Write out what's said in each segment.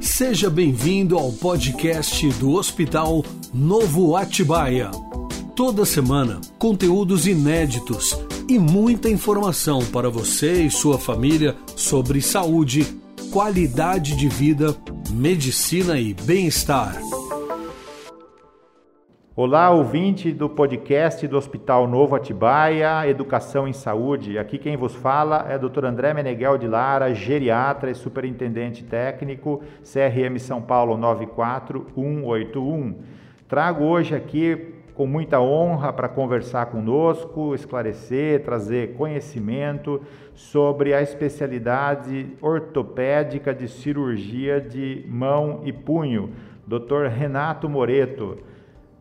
Seja bem-vindo ao podcast do Hospital Novo Atibaia. Toda semana, conteúdos inéditos e muita informação para você e sua família sobre saúde, qualidade de vida, medicina e bem-estar. Olá, ouvinte do podcast do Hospital Novo Atibaia, Educação em Saúde. Aqui quem vos fala é o Dr. André Meneghel de Lara, geriatra e superintendente técnico, CRM São Paulo 94181. Trago hoje aqui com muita honra para conversar conosco, esclarecer, trazer conhecimento sobre a especialidade ortopédica de cirurgia de mão e punho, Dr. Renato Moreto.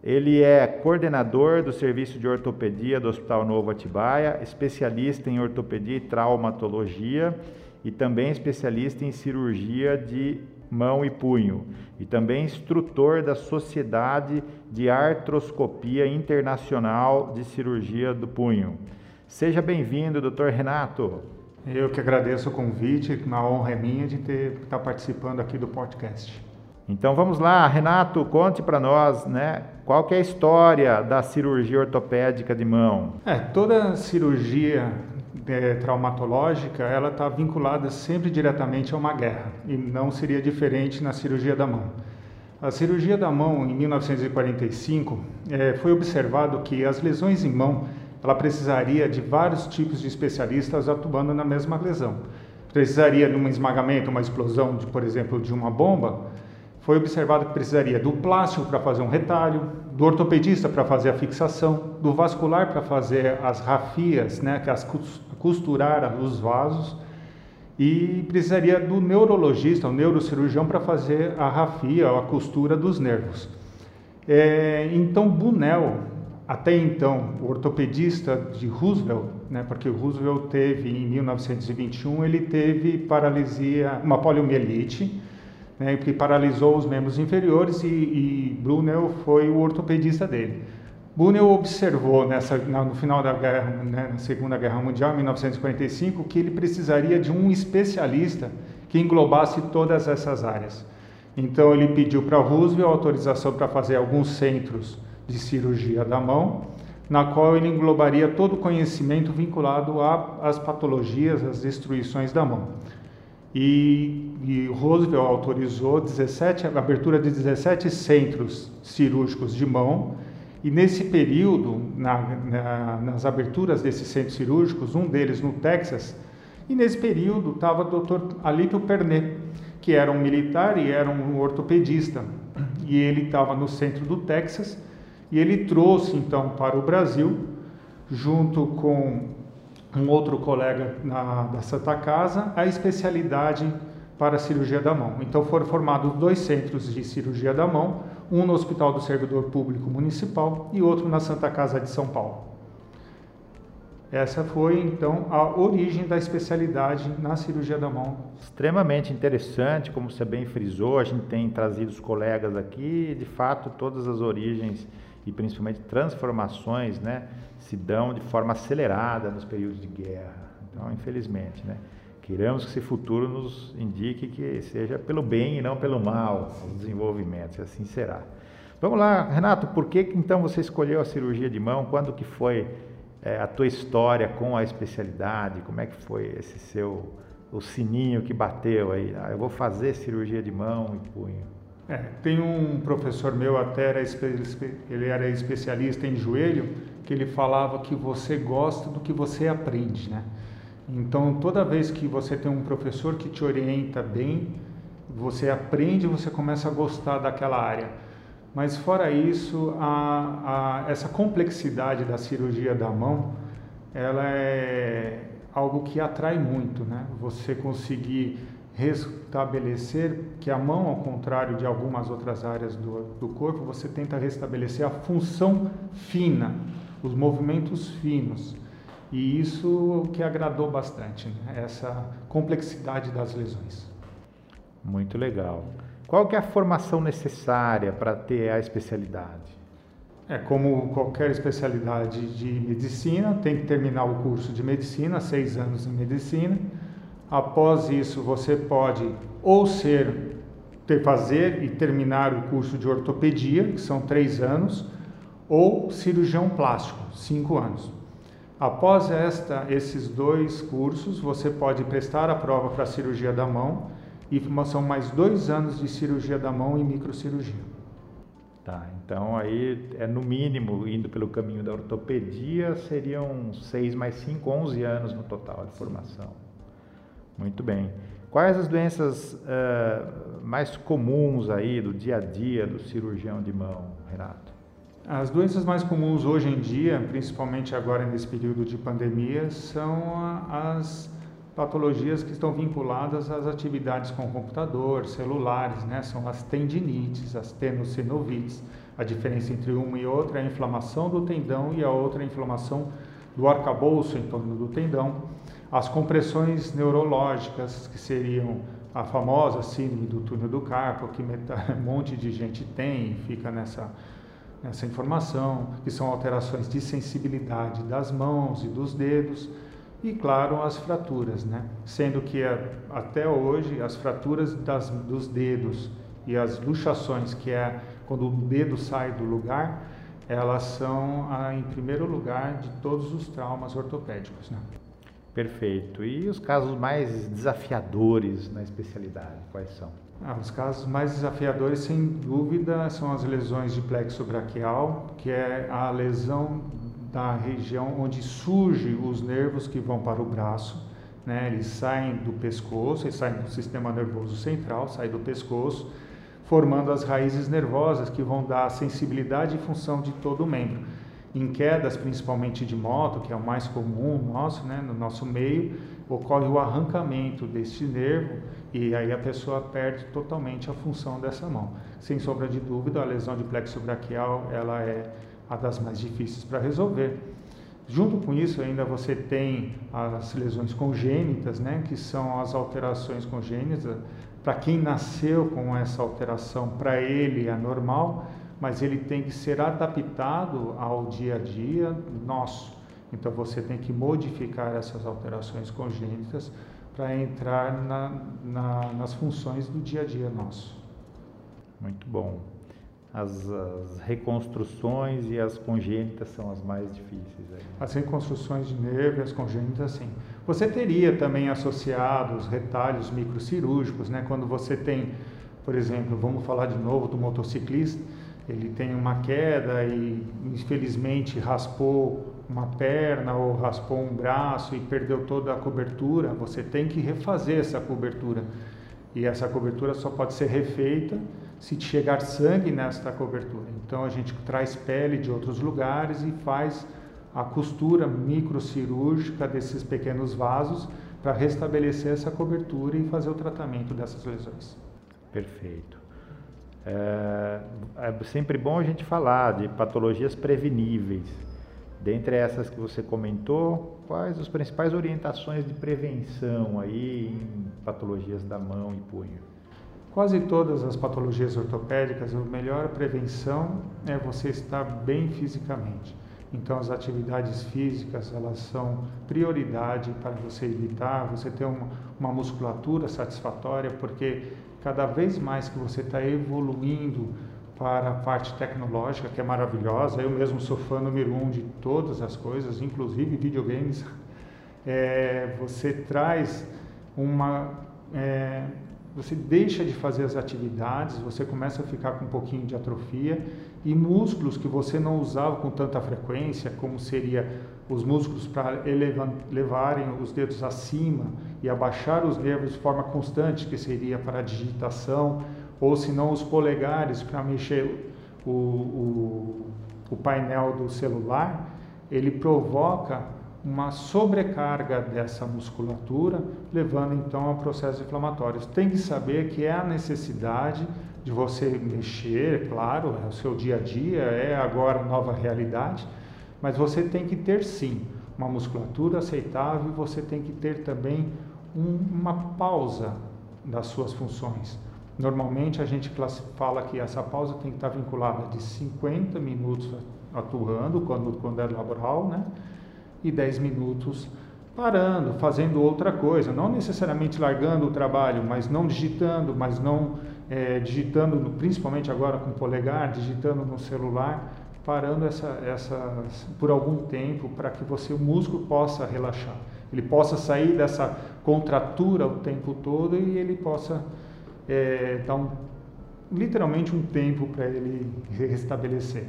Ele é coordenador do Serviço de Ortopedia do Hospital Novo Atibaia, especialista em ortopedia e traumatologia e também especialista em cirurgia de mão e punho, e também instrutor da Sociedade de Artroscopia Internacional de Cirurgia do Punho. Seja bem-vindo, Dr. Renato. Eu que agradeço o convite, uma honra é minha de ter estar participando aqui do podcast. Então vamos lá, Renato, conte para nós, né, qual que é a história da cirurgia ortopédica de mão? É, toda cirurgia é, traumatológica, ela está vinculada sempre diretamente a uma guerra e não seria diferente na cirurgia da mão. A cirurgia da mão, em 1945, é, foi observado que as lesões em mão, ela precisaria de vários tipos de especialistas atuando na mesma lesão. Precisaria de um esmagamento, uma explosão, de, por exemplo, de uma bomba, foi observado que precisaria do plástico para fazer um retalho, do ortopedista para fazer a fixação, do vascular para fazer as rafias, né, que as costurar os vasos, e precisaria do neurologista, o neurocirurgião para fazer a rafia, a costura dos nervos. É, então, Bunel, até então, o ortopedista de Roosevelt, né, porque Roosevelt teve em 1921 ele teve paralisia, uma poliomielite né, que paralisou os membros inferiores e, e Brunel foi o ortopedista dele. Brunel observou nessa, no final da guerra, né, na Segunda Guerra Mundial, em 1945, que ele precisaria de um especialista que englobasse todas essas áreas. Então ele pediu para Roosevelt autorização para fazer alguns centros de cirurgia da mão, na qual ele englobaria todo o conhecimento vinculado às patologias, às destruições da mão e, e Roosevelt autorizou 17, a abertura de 17 centros cirúrgicos de mão e nesse período, na, na, nas aberturas desses centros cirúrgicos, um deles no Texas, e nesse período estava o Dr. Alípio Pernet, que era um militar e era um ortopedista, e ele estava no centro do Texas, e ele trouxe então para o Brasil, junto com um outro colega na, da Santa Casa, a especialidade para a cirurgia da mão. Então foram formados dois centros de cirurgia da mão, um no Hospital do Servidor Público Municipal e outro na Santa Casa de São Paulo. Essa foi então a origem da especialidade na cirurgia da mão. Extremamente interessante, como você bem frisou, a gente tem trazido os colegas aqui, de fato, todas as origens e principalmente transformações, né, se dão de forma acelerada nos períodos de guerra. Então, infelizmente, né, queremos que esse futuro nos indique que seja pelo bem e não pelo mal o desenvolvimento, e assim será. Vamos lá, Renato, por que então você escolheu a cirurgia de mão? Quando que foi é, a tua história com a especialidade? Como é que foi esse seu o sininho que bateu aí? Ah, eu vou fazer cirurgia de mão e punho. É, tem um professor meu, até era, ele era especialista em joelho, que ele falava que você gosta do que você aprende, né? Então, toda vez que você tem um professor que te orienta bem, você aprende, você começa a gostar daquela área. Mas fora isso, a, a, essa complexidade da cirurgia da mão, ela é, algo que atrai muito, né? Você conseguir restabelecer que a mão, ao contrário de algumas outras áreas do, do corpo, você tenta restabelecer a função fina, os movimentos finos. E isso que agradou bastante, né? essa complexidade das lesões. Muito legal. Qual que é a formação necessária para ter a especialidade? É como qualquer especialidade de medicina, tem que terminar o curso de medicina, seis anos em medicina. Após isso, você pode ou ser ter, fazer e terminar o curso de ortopedia, que são três anos, ou cirurgião plástico, cinco anos. Após esta, esses dois cursos, você pode prestar a prova para a cirurgia da mão e são mais dois anos de cirurgia da mão e microcirurgia. Tá, então aí é no mínimo, indo pelo caminho da ortopedia, seriam seis mais cinco, onze anos no total de formação. Muito bem. Quais as doenças uh, mais comuns aí do dia a dia do cirurgião de mão, Renato? As doenças mais comuns hoje em dia, principalmente agora nesse período de pandemia, são as patologias que estão vinculadas às atividades com computador, celulares, né? São as tendinites, as tenossinovites. A diferença entre uma e outra é a inflamação do tendão e a outra é a inflamação do arcabouço em torno do tendão. As compressões neurológicas, que seriam a famosa síndrome do túnel do carpo, que um monte de gente tem e fica nessa essa informação, que são alterações de sensibilidade das mãos e dos dedos, e claro, as fraturas, né? Sendo que até hoje as fraturas das, dos dedos e as luxações, que é quando o dedo sai do lugar, elas são em primeiro lugar de todos os traumas ortopédicos, né? Perfeito. E os casos mais desafiadores na especialidade, quais são? Ah, os casos mais desafiadores, sem dúvida, são as lesões de plexo braquial, que é a lesão da região onde surgem os nervos que vão para o braço. Né? Eles saem do pescoço, eles saem do sistema nervoso central, saem do pescoço, formando as raízes nervosas que vão dar sensibilidade e função de todo o membro. Em quedas, principalmente de moto, que é o mais comum nosso, né? no nosso meio, ocorre o arrancamento deste nervo e aí a pessoa perde totalmente a função dessa mão. Sem sombra de dúvida, a lesão de plexo braquial ela é a das mais difíceis para resolver. Junto com isso, ainda você tem as lesões congênitas, né, que são as alterações congênitas. Para quem nasceu com essa alteração, para ele é normal, mas ele tem que ser adaptado ao dia a dia nosso. Então você tem que modificar essas alterações congênitas para entrar na, na, nas funções do dia a dia nosso. Muito bom. As, as, reconstruções e as congênitas são as mais difíceis. Aí. As reconstruções de nervo e as congênitas, sim. Você teria também associados retalhos microcirúrgicos, né? Quando você tem, por exemplo, vamos falar de novo do motociclista, ele tem uma queda e infelizmente raspou uma perna ou raspou um braço e perdeu toda a cobertura, você tem que refazer essa cobertura. E essa cobertura só pode ser refeita se chegar sangue nesta cobertura. Então a gente traz pele de outros lugares e faz a costura microcirúrgica desses pequenos vasos para restabelecer essa cobertura e fazer o tratamento dessas lesões. Perfeito. É, é sempre bom a gente falar de patologias preveníveis. Dentre essas que você comentou, quais as principais orientações de prevenção aí em patologias da mão e punho? Quase todas as patologias ortopédicas, a melhor prevenção é você estar bem fisicamente. Então, as atividades físicas elas são prioridade para você evitar, você ter uma, uma musculatura satisfatória, porque cada vez mais que você está evoluindo para a parte tecnológica, que é maravilhosa, eu mesmo sou fã número um de todas as coisas, inclusive videogames, é, você traz uma. É, você deixa de fazer as atividades, você começa a ficar com um pouquinho de atrofia e músculos que você não usava com tanta frequência, como seria os músculos para levarem os dedos acima e abaixar os nervos de forma constante, que seria para a digitação, ou se não os polegares para mexer o, o, o painel do celular, ele provoca uma sobrecarga dessa musculatura, levando então a processos inflamatórios. Tem que saber que é a necessidade de você mexer, claro, é o seu dia a dia, é agora nova realidade, mas você tem que ter sim uma musculatura aceitável e você tem que ter também um, uma pausa das suas funções. Normalmente a gente fala que essa pausa tem que estar vinculada de 50 minutos atuando, quando, quando é laboral, né? E 10 minutos parando, fazendo outra coisa, não necessariamente largando o trabalho, mas não digitando, mas não é, digitando, principalmente agora com o polegar, digitando no celular, parando essa, essa por algum tempo para que você o músculo possa relaxar, ele possa sair dessa contratura o tempo todo e ele possa é, dar um, literalmente um tempo para ele restabelecer.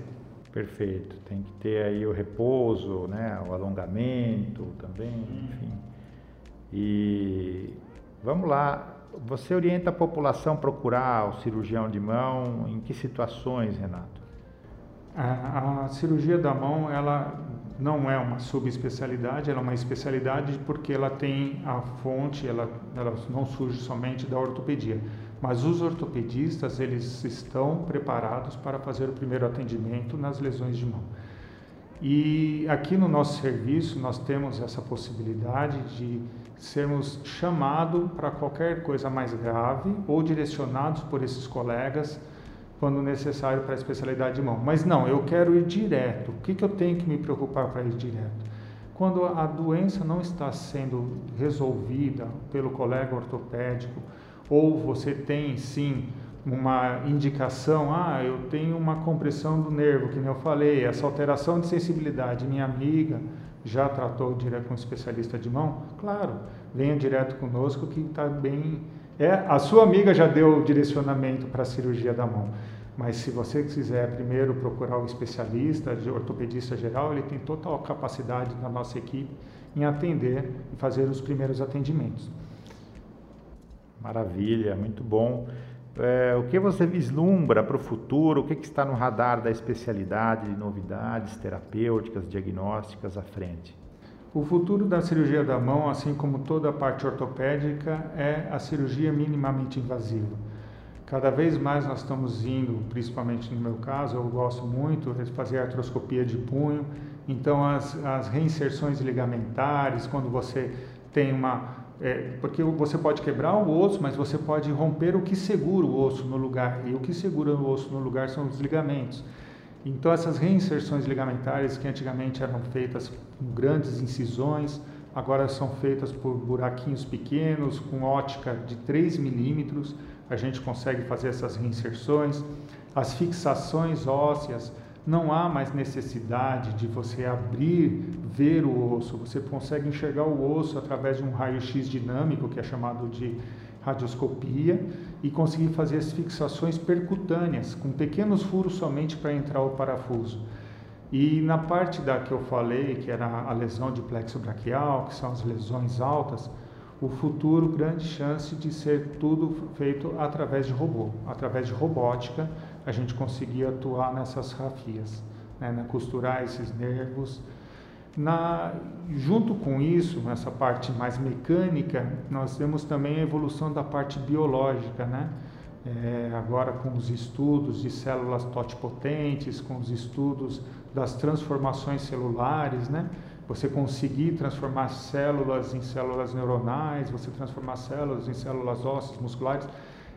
Perfeito. Tem que ter aí o repouso, né? o alongamento também, enfim. E vamos lá. Você orienta a população a procurar o cirurgião de mão em que situações, Renato? A, a cirurgia da mão, ela não é uma subespecialidade, ela é uma especialidade porque ela tem a fonte, ela, ela não surge somente da ortopedia. Mas os ortopedistas, eles estão preparados para fazer o primeiro atendimento nas lesões de mão. E aqui no nosso serviço nós temos essa possibilidade de sermos chamados para qualquer coisa mais grave ou direcionados por esses colegas quando necessário para a especialidade de mão. Mas não, eu quero ir direto. O que, que eu tenho que me preocupar para ir direto? Quando a doença não está sendo resolvida pelo colega ortopédico, ou você tem sim uma indicação, ah, eu tenho uma compressão do nervo, que nem eu falei, essa alteração de sensibilidade, minha amiga já tratou direto com um especialista de mão? Claro, venha direto conosco que está bem. É, a sua amiga já deu o direcionamento para a cirurgia da mão. Mas se você quiser primeiro procurar o especialista, de ortopedista geral, ele tem total capacidade na nossa equipe em atender e fazer os primeiros atendimentos. Maravilha, muito bom. É, o que você vislumbra para o futuro? O que, que, está no radar da especialidade de novidades terapêuticas, diagnósticas à frente? O futuro da cirurgia da mão, assim como toda a parte ortopédica, é a cirurgia minimamente invasiva. Cada vez mais nós estamos indo, principalmente no meu caso, eu gosto muito de fazer artroscopia de punho. Então, as, as reinserções ligamentares, quando você tem uma é, porque você pode quebrar o osso, mas você pode romper o que segura o osso no lugar. E o que segura o osso no lugar são os ligamentos. Então, essas reinserções ligamentares, que antigamente eram feitas com grandes incisões, agora são feitas por buraquinhos pequenos, com ótica de 3 milímetros. A gente consegue fazer essas reinserções. As fixações ósseas, não há mais necessidade de você abrir, ver o osso. Você consegue enxergar o osso através de um raio-x dinâmico, que é chamado de radioscopia, e conseguir fazer as fixações percutâneas, com pequenos furos somente para entrar o parafuso. E na parte da que eu falei, que era a lesão de plexo braquial, que são as lesões altas, o futuro grande chance de ser tudo feito através de robô, através de robótica, a gente conseguir atuar nessas rafias, né, né, costurar esses nervos. Na, junto com isso, nessa parte mais mecânica, nós temos também a evolução da parte biológica, né? É, agora com os estudos de células totipotentes, com os estudos das transformações celulares, né? você conseguir transformar células em células neuronais, você transformar células em células ósseas, musculares,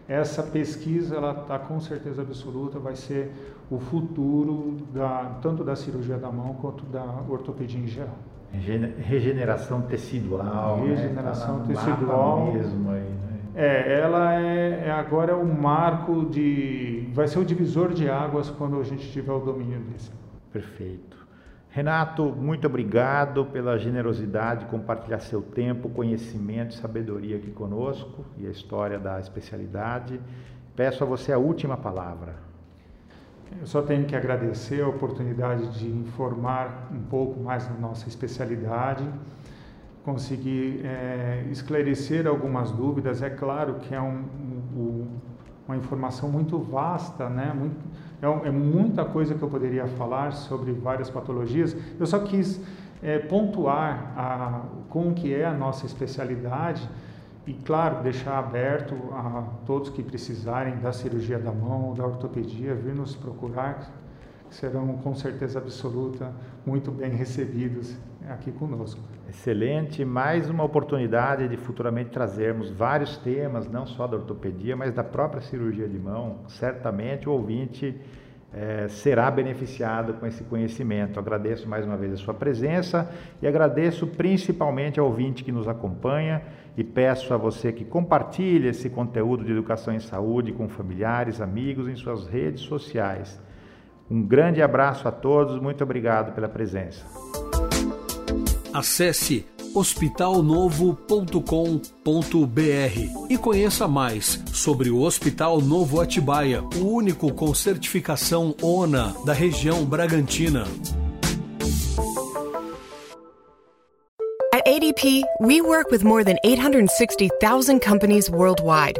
essa pesquisa ela está com certeza absoluta vai ser o futuro da, tanto da cirurgia da mão quanto da ortopedia em geral. Regeneração tecidual, né? regeneração né? tecidual mesmo aí, né? É, ela é, é agora é o marco de, vai ser o divisor de águas quando a gente tiver o domínio desse. Perfeito. Renato, muito obrigado pela generosidade de compartilhar seu tempo, conhecimento e sabedoria aqui conosco e a história da especialidade. Peço a você a última palavra. Eu só tenho que agradecer a oportunidade de informar um pouco mais da nossa especialidade, conseguir é, esclarecer algumas dúvidas. É claro que é um, um, uma informação muito vasta, né? Muito, é, é, muita coisa que eu poderia falar sobre várias patologias. Eu só quis é, pontuar a, com que é a nossa especialidade e, claro, deixar aberto a todos que precisarem da cirurgia da mão, da ortopedia, vir nos procurar, serão com certeza absoluta muito bem recebidos aqui conosco. Excelente, mais uma oportunidade de futuramente trazermos vários temas, não só da ortopedia, mas da própria cirurgia de mão. Certamente o ouvinte é, será beneficiado com esse conhecimento. Agradeço mais uma vez a sua presença e agradeço principalmente ao ouvinte que nos acompanha e peço a você que compartilhe esse conteúdo de educação em saúde com familiares, amigos em suas redes sociais. Um grande abraço a todos, muito obrigado pela presença. Acesse hospitalnovo.com.br e conheça mais sobre o Hospital Novo Atibaia, o único com certificação ONA da região Bragantina. At ADP, we work with more than 860,000 companies worldwide.